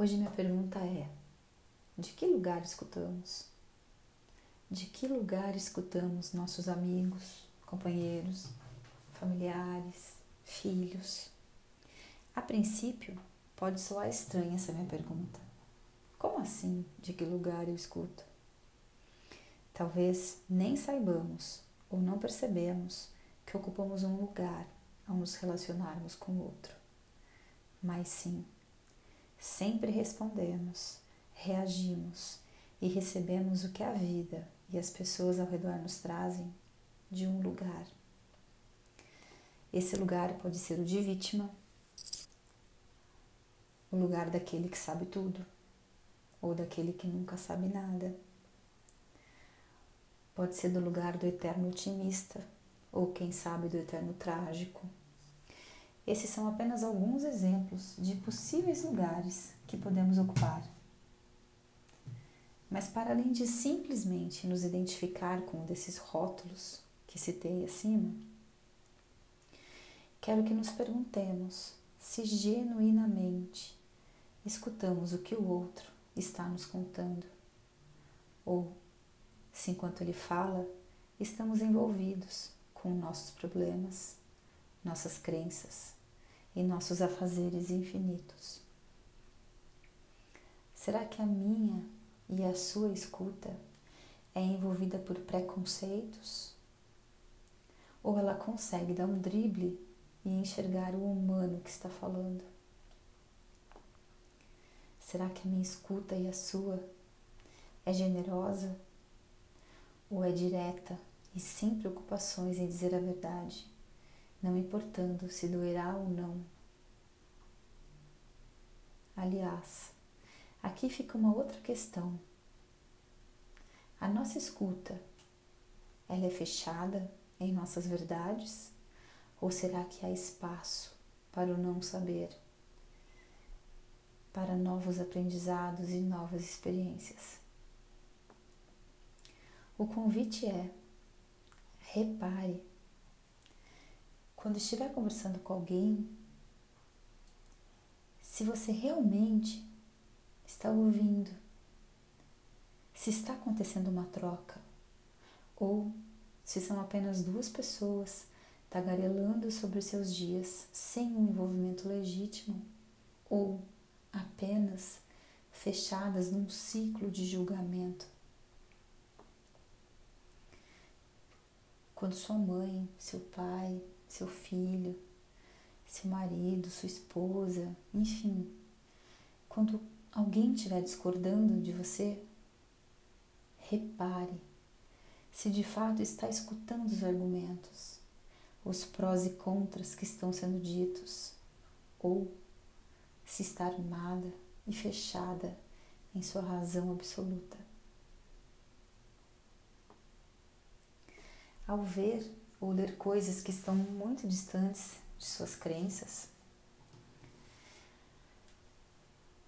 Hoje minha pergunta é: de que lugar escutamos? De que lugar escutamos nossos amigos, companheiros, familiares, filhos? A princípio, pode soar estranha essa minha pergunta. Como assim? De que lugar eu escuto? Talvez nem saibamos ou não percebemos que ocupamos um lugar ao nos relacionarmos com o outro. Mas sim, sempre respondemos, reagimos e recebemos o que a vida e as pessoas ao redor nos trazem de um lugar. Esse lugar pode ser o de vítima, o lugar daquele que sabe tudo, ou daquele que nunca sabe nada. Pode ser do lugar do eterno otimista, ou quem sabe do eterno trágico. Esses são apenas alguns exemplos de possíveis lugares que podemos ocupar. Mas, para além de simplesmente nos identificar com um desses rótulos que citei acima, quero que nos perguntemos se genuinamente escutamos o que o outro está nos contando, ou se enquanto ele fala, estamos envolvidos com nossos problemas, nossas crenças e nossos afazeres infinitos. Será que a minha e a sua escuta é envolvida por preconceitos? Ou ela consegue dar um drible e enxergar o humano que está falando? Será que a minha escuta e a sua é generosa? Ou é direta e sem preocupações em dizer a verdade, não importando se doerá ou não? Aliás, aqui fica uma outra questão a nossa escuta, ela é fechada em nossas verdades? Ou será que há espaço para o não saber, para novos aprendizados e novas experiências? O convite é: repare. Quando estiver conversando com alguém, se você realmente está ouvindo se está acontecendo uma troca ou se são apenas duas pessoas tagarelando sobre seus dias sem um envolvimento legítimo ou apenas fechadas num ciclo de julgamento. Quando sua mãe, seu pai, seu filho, seu marido, sua esposa, enfim, quando alguém estiver discordando de você, repare se de fato está escutando os argumentos, os prós e contras que estão sendo ditos, ou se está armada e fechada em sua razão absoluta. Ao ver ou ler coisas que estão muito distantes de suas crenças,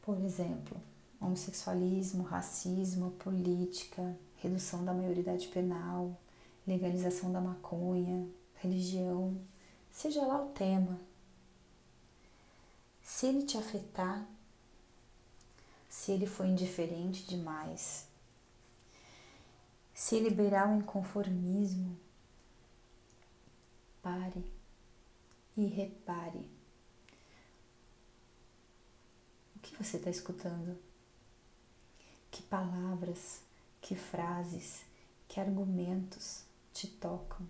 por exemplo, homossexualismo, racismo, política, redução da maioridade penal, legalização da maconha, religião, seja lá o tema. Se ele te afetar, se ele for indiferente demais, se liberar o inconformismo, pare e repare. O que você está escutando? Que palavras, que frases, que argumentos te tocam,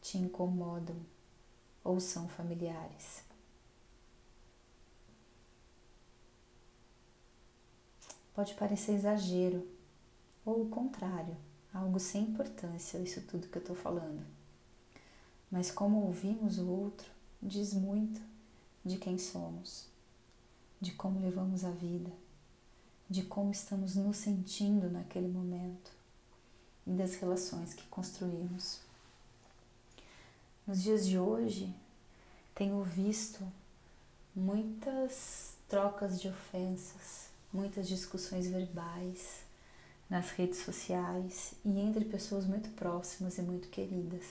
te incomodam ou são familiares. Pode parecer exagero ou o contrário, algo sem importância, isso tudo que eu estou falando. Mas como ouvimos o outro, diz muito de quem somos, de como levamos a vida de como estamos nos sentindo naquele momento e das relações que construímos. Nos dias de hoje, tenho visto muitas trocas de ofensas, muitas discussões verbais nas redes sociais e entre pessoas muito próximas e muito queridas.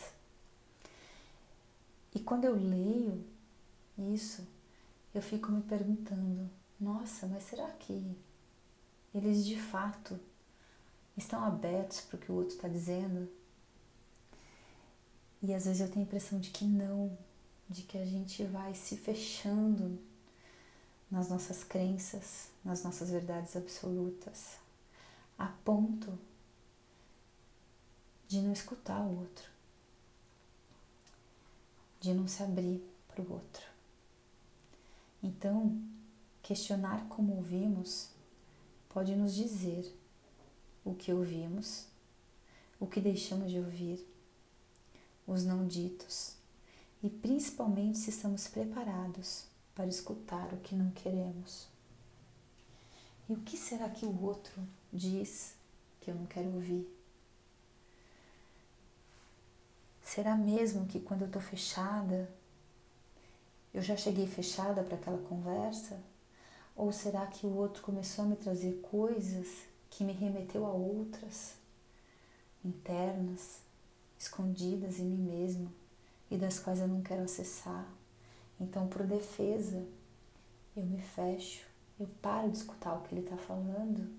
E quando eu leio isso, eu fico me perguntando nossa, mas será que eles de fato estão abertos para o que o outro está dizendo? E às vezes eu tenho a impressão de que não, de que a gente vai se fechando nas nossas crenças, nas nossas verdades absolutas, a ponto de não escutar o outro, de não se abrir para o outro. Então, questionar como ouvimos pode nos dizer o que ouvimos, o que deixamos de ouvir, os não ditos e principalmente se estamos preparados para escutar o que não queremos. E o que será que o outro diz que eu não quero ouvir? Será mesmo que quando eu estou fechada, eu já cheguei fechada para aquela conversa? Ou será que o outro começou a me trazer coisas que me remeteu a outras, internas, escondidas em mim mesmo e das quais eu não quero acessar? Então, por defesa, eu me fecho, eu paro de escutar o que ele está falando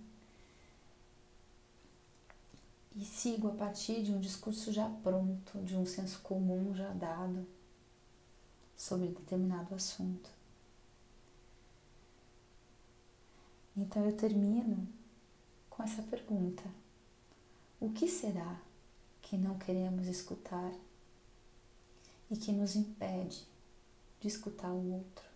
e sigo a partir de um discurso já pronto, de um senso comum já dado sobre determinado assunto. Então eu termino com essa pergunta: o que será que não queremos escutar e que nos impede de escutar o outro?